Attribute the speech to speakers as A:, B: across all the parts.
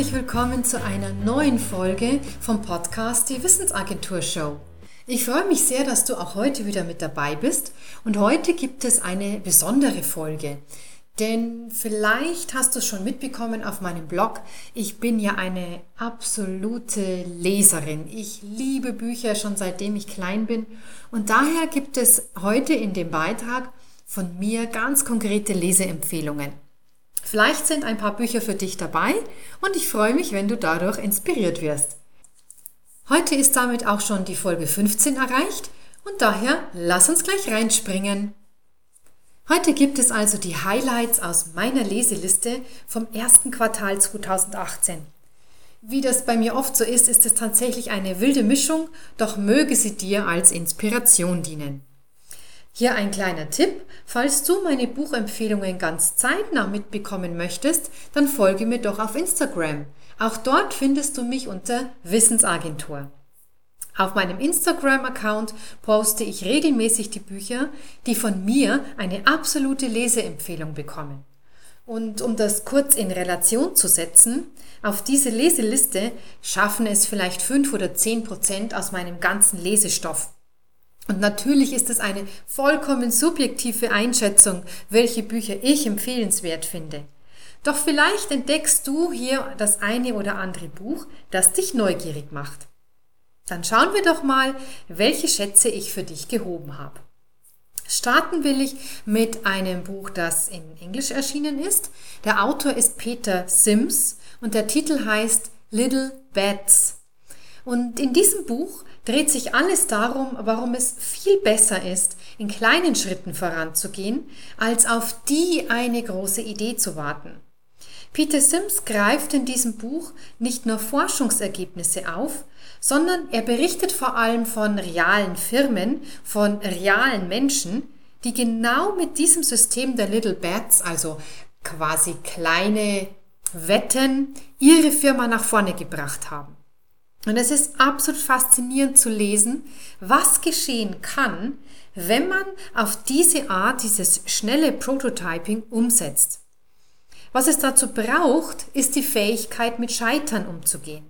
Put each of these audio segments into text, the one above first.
A: herzlich willkommen zu einer neuen Folge vom Podcast Die Wissensagentur Show. Ich freue mich sehr, dass du auch heute wieder mit dabei bist und heute gibt es eine besondere Folge. Denn vielleicht hast du es schon mitbekommen auf meinem Blog. Ich bin ja eine absolute Leserin. Ich liebe Bücher schon seitdem ich klein bin. Und daher gibt es heute in dem Beitrag von mir ganz konkrete Leseempfehlungen. Vielleicht sind ein paar Bücher für dich dabei und ich freue mich, wenn du dadurch inspiriert wirst. Heute ist damit auch schon die Folge 15 erreicht und daher lass uns gleich reinspringen. Heute gibt es also die Highlights aus meiner Leseliste vom ersten Quartal 2018. Wie das bei mir oft so ist, ist es tatsächlich eine wilde Mischung, doch möge sie dir als Inspiration dienen. Hier ein kleiner Tipp. Falls du meine Buchempfehlungen ganz zeitnah mitbekommen möchtest, dann folge mir doch auf Instagram. Auch dort findest du mich unter Wissensagentur. Auf meinem Instagram-Account poste ich regelmäßig die Bücher, die von mir eine absolute Leseempfehlung bekommen. Und um das kurz in Relation zu setzen, auf diese Leseliste schaffen es vielleicht fünf oder zehn Prozent aus meinem ganzen Lesestoff. Und natürlich ist es eine vollkommen subjektive Einschätzung, welche Bücher ich empfehlenswert finde. Doch vielleicht entdeckst du hier das eine oder andere Buch, das dich neugierig macht. Dann schauen wir doch mal, welche Schätze ich für dich gehoben habe. Starten will ich mit einem Buch, das in Englisch erschienen ist. Der Autor ist Peter Sims und der Titel heißt Little Bats. Und in diesem Buch dreht sich alles darum, warum es viel besser ist, in kleinen Schritten voranzugehen, als auf die eine große Idee zu warten. Peter Sims greift in diesem Buch nicht nur Forschungsergebnisse auf, sondern er berichtet vor allem von realen Firmen, von realen Menschen, die genau mit diesem System der Little Bats, also quasi kleine Wetten, ihre Firma nach vorne gebracht haben. Und es ist absolut faszinierend zu lesen, was geschehen kann, wenn man auf diese Art dieses schnelle Prototyping umsetzt. Was es dazu braucht, ist die Fähigkeit, mit Scheitern umzugehen.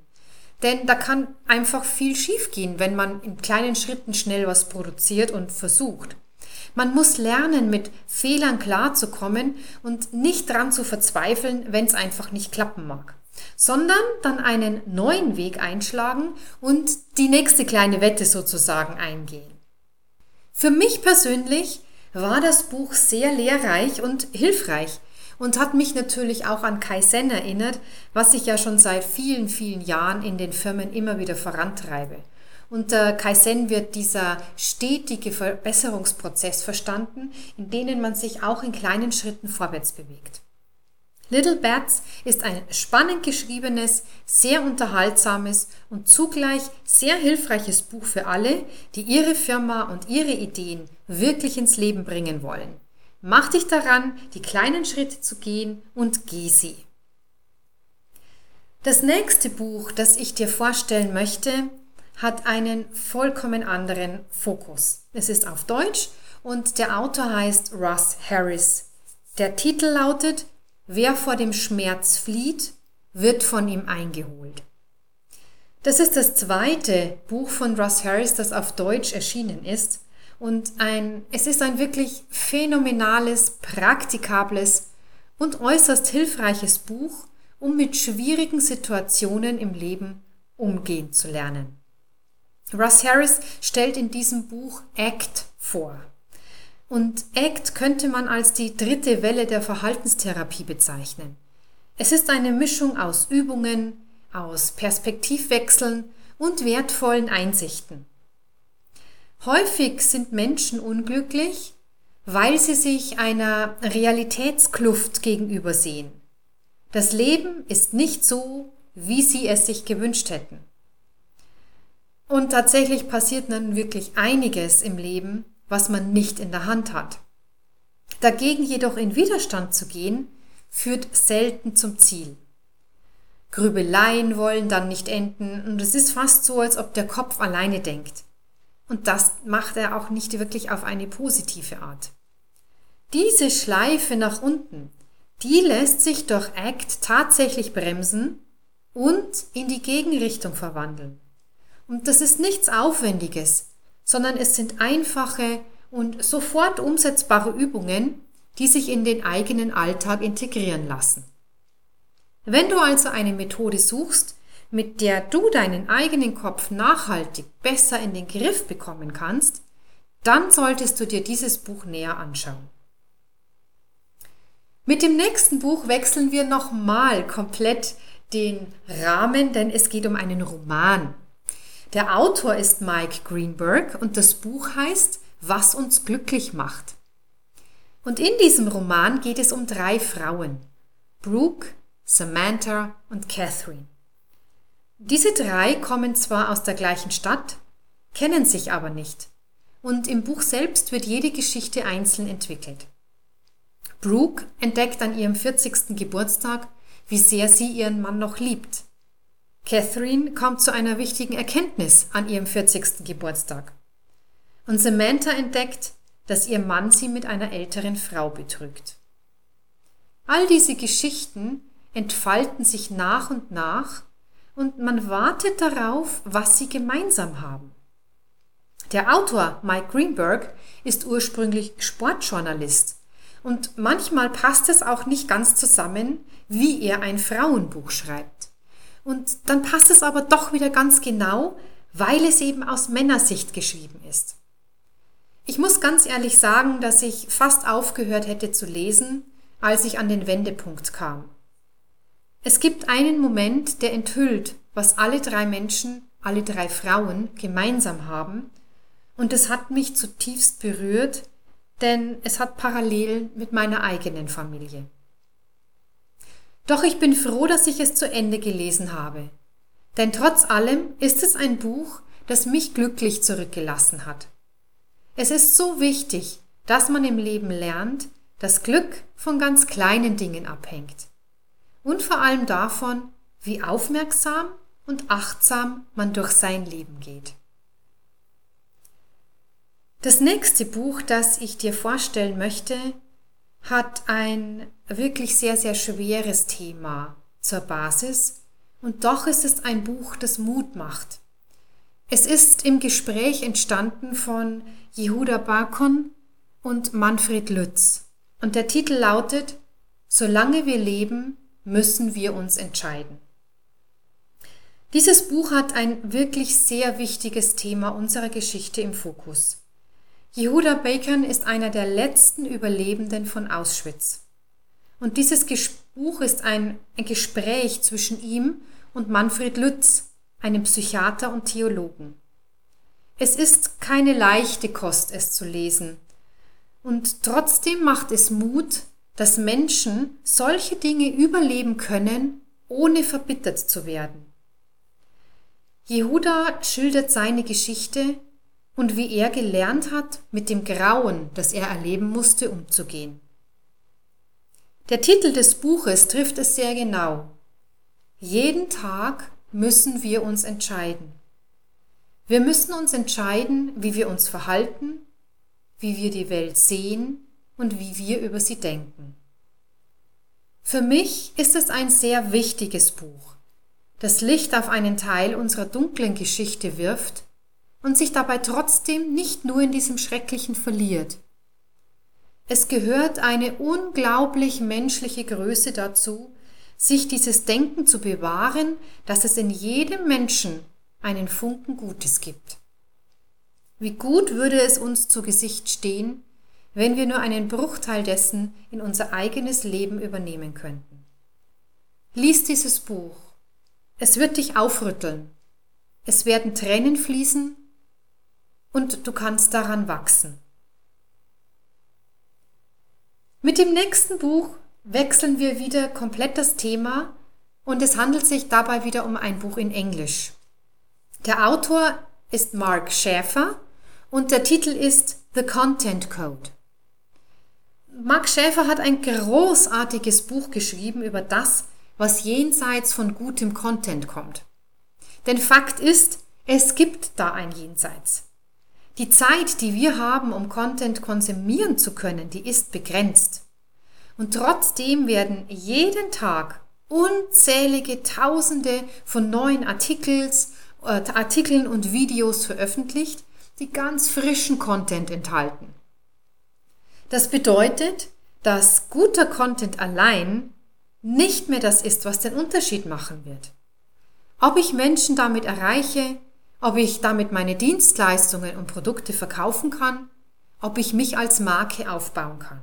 A: Denn da kann einfach viel schiefgehen, wenn man in kleinen Schritten schnell was produziert und versucht. Man muss lernen, mit Fehlern klarzukommen und nicht dran zu verzweifeln, wenn es einfach nicht klappen mag sondern dann einen neuen Weg einschlagen und die nächste kleine Wette sozusagen eingehen. Für mich persönlich war das Buch sehr lehrreich und hilfreich und hat mich natürlich auch an Kaizen erinnert, was ich ja schon seit vielen, vielen Jahren in den Firmen immer wieder vorantreibe. Unter Kaizen wird dieser stetige Verbesserungsprozess verstanden, in denen man sich auch in kleinen Schritten vorwärts bewegt. Little Bats ist ein spannend geschriebenes, sehr unterhaltsames und zugleich sehr hilfreiches Buch für alle, die ihre Firma und ihre Ideen wirklich ins Leben bringen wollen. Mach dich daran, die kleinen Schritte zu gehen und geh sie. Das nächste Buch, das ich dir vorstellen möchte, hat einen vollkommen anderen Fokus. Es ist auf Deutsch und der Autor heißt Russ Harris. Der Titel lautet Wer vor dem Schmerz flieht, wird von ihm eingeholt. Das ist das zweite Buch von Russ Harris, das auf Deutsch erschienen ist. Und ein, es ist ein wirklich phänomenales, praktikables und äußerst hilfreiches Buch, um mit schwierigen Situationen im Leben umgehen zu lernen. Russ Harris stellt in diesem Buch ACT vor. Und ACT könnte man als die dritte Welle der Verhaltenstherapie bezeichnen. Es ist eine Mischung aus Übungen, aus Perspektivwechseln und wertvollen Einsichten. Häufig sind Menschen unglücklich, weil sie sich einer Realitätskluft gegenüber sehen. Das Leben ist nicht so, wie sie es sich gewünscht hätten. Und tatsächlich passiert dann wirklich einiges im Leben, was man nicht in der Hand hat. Dagegen jedoch in Widerstand zu gehen, führt selten zum Ziel. Grübeleien wollen dann nicht enden und es ist fast so, als ob der Kopf alleine denkt. Und das macht er auch nicht wirklich auf eine positive Art. Diese Schleife nach unten, die lässt sich durch ACT tatsächlich bremsen und in die Gegenrichtung verwandeln. Und das ist nichts Aufwendiges, sondern es sind einfache und sofort umsetzbare Übungen, die sich in den eigenen Alltag integrieren lassen. Wenn du also eine Methode suchst, mit der du deinen eigenen Kopf nachhaltig besser in den Griff bekommen kannst, dann solltest du dir dieses Buch näher anschauen. Mit dem nächsten Buch wechseln wir nochmal komplett den Rahmen, denn es geht um einen Roman. Der Autor ist Mike Greenberg und das Buch heißt Was uns glücklich macht. Und in diesem Roman geht es um drei Frauen. Brooke, Samantha und Catherine. Diese drei kommen zwar aus der gleichen Stadt, kennen sich aber nicht. Und im Buch selbst wird jede Geschichte einzeln entwickelt. Brooke entdeckt an ihrem 40. Geburtstag, wie sehr sie ihren Mann noch liebt. Catherine kommt zu einer wichtigen Erkenntnis an ihrem 40. Geburtstag. Und Samantha entdeckt, dass ihr Mann sie mit einer älteren Frau betrügt. All diese Geschichten entfalten sich nach und nach und man wartet darauf, was sie gemeinsam haben. Der Autor Mike Greenberg ist ursprünglich Sportjournalist und manchmal passt es auch nicht ganz zusammen, wie er ein Frauenbuch schreibt. Und dann passt es aber doch wieder ganz genau, weil es eben aus Männersicht geschrieben ist. Ich muss ganz ehrlich sagen, dass ich fast aufgehört hätte zu lesen, als ich an den Wendepunkt kam. Es gibt einen Moment, der enthüllt, was alle drei Menschen, alle drei Frauen gemeinsam haben, und es hat mich zutiefst berührt, denn es hat Parallelen mit meiner eigenen Familie. Doch ich bin froh, dass ich es zu Ende gelesen habe. Denn trotz allem ist es ein Buch, das mich glücklich zurückgelassen hat. Es ist so wichtig, dass man im Leben lernt, dass Glück von ganz kleinen Dingen abhängt. Und vor allem davon, wie aufmerksam und achtsam man durch sein Leben geht. Das nächste Buch, das ich dir vorstellen möchte, hat ein wirklich sehr, sehr schweres Thema zur Basis und doch ist es ein Buch, das Mut macht. Es ist im Gespräch entstanden von Jehuda Barkon und Manfred Lütz und der Titel lautet Solange wir leben, müssen wir uns entscheiden. Dieses Buch hat ein wirklich sehr wichtiges Thema unserer Geschichte im Fokus. Jehuda Bacon ist einer der letzten Überlebenden von Auschwitz. Und dieses Buch ist ein, ein Gespräch zwischen ihm und Manfred Lütz, einem Psychiater und Theologen. Es ist keine leichte Kost, es zu lesen. Und trotzdem macht es Mut, dass Menschen solche Dinge überleben können, ohne verbittert zu werden. Jehuda schildert seine Geschichte und wie er gelernt hat, mit dem Grauen, das er erleben musste, umzugehen. Der Titel des Buches trifft es sehr genau. Jeden Tag müssen wir uns entscheiden. Wir müssen uns entscheiden, wie wir uns verhalten, wie wir die Welt sehen und wie wir über sie denken. Für mich ist es ein sehr wichtiges Buch, das Licht auf einen Teil unserer dunklen Geschichte wirft und sich dabei trotzdem nicht nur in diesem Schrecklichen verliert. Es gehört eine unglaublich menschliche Größe dazu, sich dieses Denken zu bewahren, dass es in jedem Menschen einen Funken Gutes gibt. Wie gut würde es uns zu Gesicht stehen, wenn wir nur einen Bruchteil dessen in unser eigenes Leben übernehmen könnten. Lies dieses Buch. Es wird dich aufrütteln. Es werden Tränen fließen und du kannst daran wachsen. Mit dem nächsten Buch wechseln wir wieder komplett das Thema und es handelt sich dabei wieder um ein Buch in Englisch. Der Autor ist Mark Schäfer und der Titel ist The Content Code. Mark Schäfer hat ein großartiges Buch geschrieben über das, was jenseits von gutem Content kommt. Denn Fakt ist, es gibt da ein Jenseits. Die Zeit, die wir haben, um Content konsumieren zu können, die ist begrenzt. Und trotzdem werden jeden Tag unzählige Tausende von neuen Artikels, äh, Artikeln und Videos veröffentlicht, die ganz frischen Content enthalten. Das bedeutet, dass guter Content allein nicht mehr das ist, was den Unterschied machen wird. Ob ich Menschen damit erreiche, ob ich damit meine Dienstleistungen und Produkte verkaufen kann, ob ich mich als Marke aufbauen kann.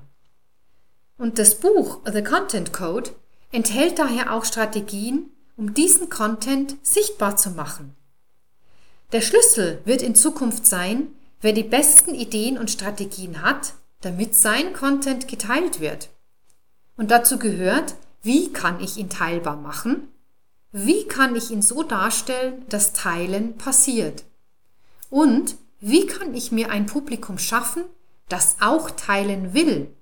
A: Und das Buch The Content Code enthält daher auch Strategien, um diesen Content sichtbar zu machen. Der Schlüssel wird in Zukunft sein, wer die besten Ideen und Strategien hat, damit sein Content geteilt wird. Und dazu gehört, wie kann ich ihn teilbar machen? Wie kann ich ihn so darstellen, dass Teilen passiert? Und wie kann ich mir ein Publikum schaffen, das auch teilen will?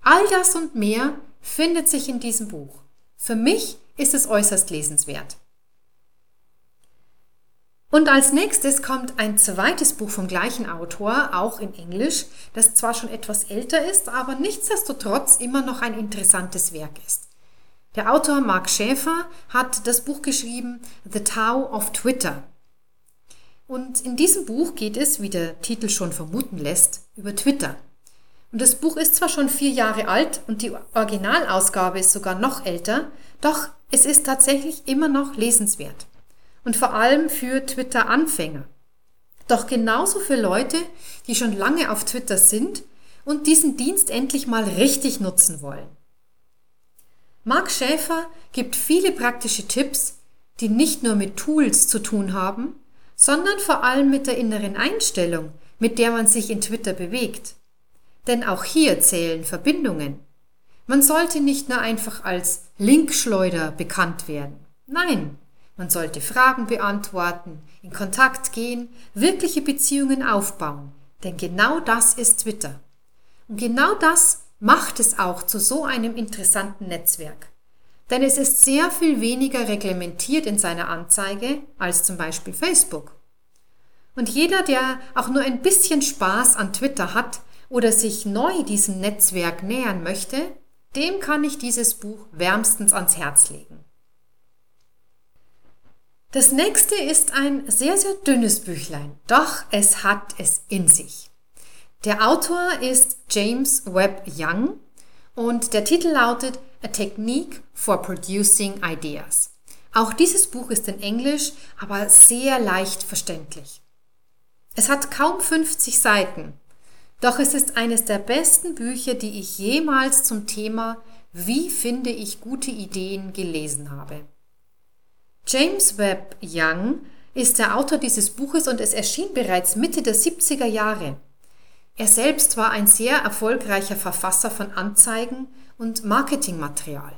A: All das und mehr findet sich in diesem Buch. Für mich ist es äußerst lesenswert. Und als nächstes kommt ein zweites Buch vom gleichen Autor, auch in Englisch, das zwar schon etwas älter ist, aber nichtsdestotrotz immer noch ein interessantes Werk ist. Der Autor Mark Schäfer hat das Buch geschrieben The Tao of Twitter. Und in diesem Buch geht es, wie der Titel schon vermuten lässt, über Twitter. Und das Buch ist zwar schon vier Jahre alt und die Originalausgabe ist sogar noch älter, doch es ist tatsächlich immer noch lesenswert und vor allem für Twitter-Anfänger. Doch genauso für Leute, die schon lange auf Twitter sind und diesen Dienst endlich mal richtig nutzen wollen. Mark Schäfer gibt viele praktische Tipps, die nicht nur mit Tools zu tun haben, sondern vor allem mit der inneren Einstellung, mit der man sich in Twitter bewegt. Denn auch hier zählen Verbindungen. Man sollte nicht nur einfach als Linkschleuder bekannt werden. Nein, man sollte Fragen beantworten, in Kontakt gehen, wirkliche Beziehungen aufbauen. Denn genau das ist Twitter. Und genau das macht es auch zu so einem interessanten Netzwerk. Denn es ist sehr viel weniger reglementiert in seiner Anzeige als zum Beispiel Facebook. Und jeder, der auch nur ein bisschen Spaß an Twitter hat oder sich neu diesem Netzwerk nähern möchte, dem kann ich dieses Buch wärmstens ans Herz legen. Das nächste ist ein sehr, sehr dünnes Büchlein, doch es hat es in sich. Der Autor ist James Webb Young und der Titel lautet A Technique for Producing Ideas. Auch dieses Buch ist in Englisch, aber sehr leicht verständlich. Es hat kaum 50 Seiten, doch es ist eines der besten Bücher, die ich jemals zum Thema Wie finde ich gute Ideen gelesen habe. James Webb Young ist der Autor dieses Buches und es erschien bereits Mitte der 70er Jahre. Er selbst war ein sehr erfolgreicher Verfasser von Anzeigen und Marketingmaterial.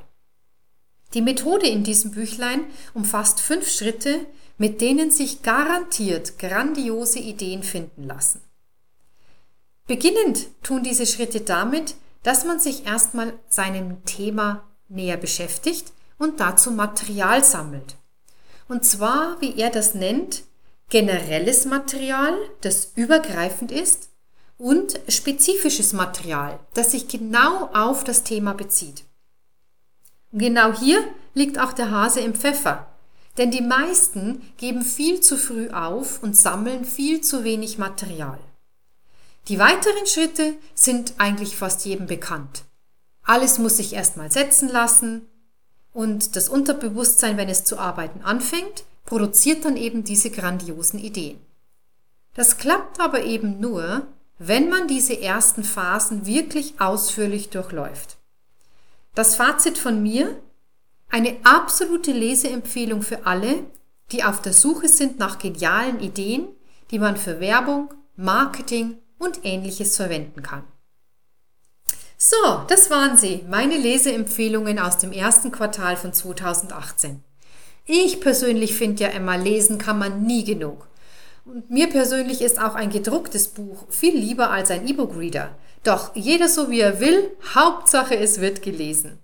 A: Die Methode in diesem Büchlein umfasst fünf Schritte, mit denen sich garantiert grandiose Ideen finden lassen. Beginnend tun diese Schritte damit, dass man sich erstmal seinem Thema näher beschäftigt und dazu Material sammelt. Und zwar, wie er das nennt, generelles Material, das übergreifend ist, und spezifisches Material, das sich genau auf das Thema bezieht. Und genau hier liegt auch der Hase im Pfeffer, denn die meisten geben viel zu früh auf und sammeln viel zu wenig Material. Die weiteren Schritte sind eigentlich fast jedem bekannt. Alles muss sich erstmal setzen lassen, und das Unterbewusstsein, wenn es zu arbeiten anfängt, produziert dann eben diese grandiosen Ideen. Das klappt aber eben nur, wenn man diese ersten Phasen wirklich ausführlich durchläuft. Das Fazit von mir, eine absolute Leseempfehlung für alle, die auf der Suche sind nach genialen Ideen, die man für Werbung, Marketing und ähnliches verwenden kann. So, das waren sie, meine Leseempfehlungen aus dem ersten Quartal von 2018. Ich persönlich finde ja immer, lesen kann man nie genug. Und mir persönlich ist auch ein gedrucktes Buch viel lieber als ein E-Book-Reader. Doch jeder so wie er will, Hauptsache es wird gelesen.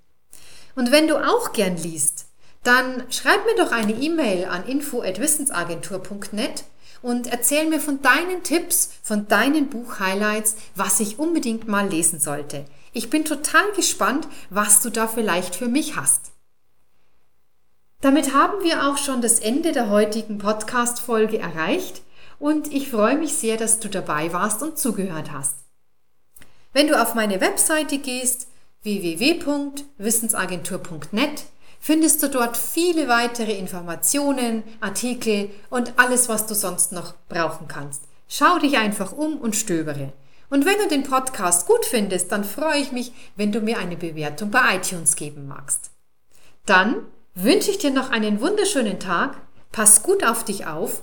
A: Und wenn du auch gern liest, dann schreib mir doch eine E-Mail an info@wissensagentur.net und erzähl mir von deinen Tipps, von deinen Buch-Highlights, was ich unbedingt mal lesen sollte. Ich bin total gespannt, was du da vielleicht für mich hast. Damit haben wir auch schon das Ende der heutigen Podcast-Folge erreicht und ich freue mich sehr, dass du dabei warst und zugehört hast. Wenn du auf meine Webseite gehst, www.wissensagentur.net, findest du dort viele weitere Informationen, Artikel und alles, was du sonst noch brauchen kannst. Schau dich einfach um und stöbere. Und wenn du den Podcast gut findest, dann freue ich mich, wenn du mir eine Bewertung bei iTunes geben magst. Dann wünsche ich dir noch einen wunderschönen Tag, pass gut auf dich auf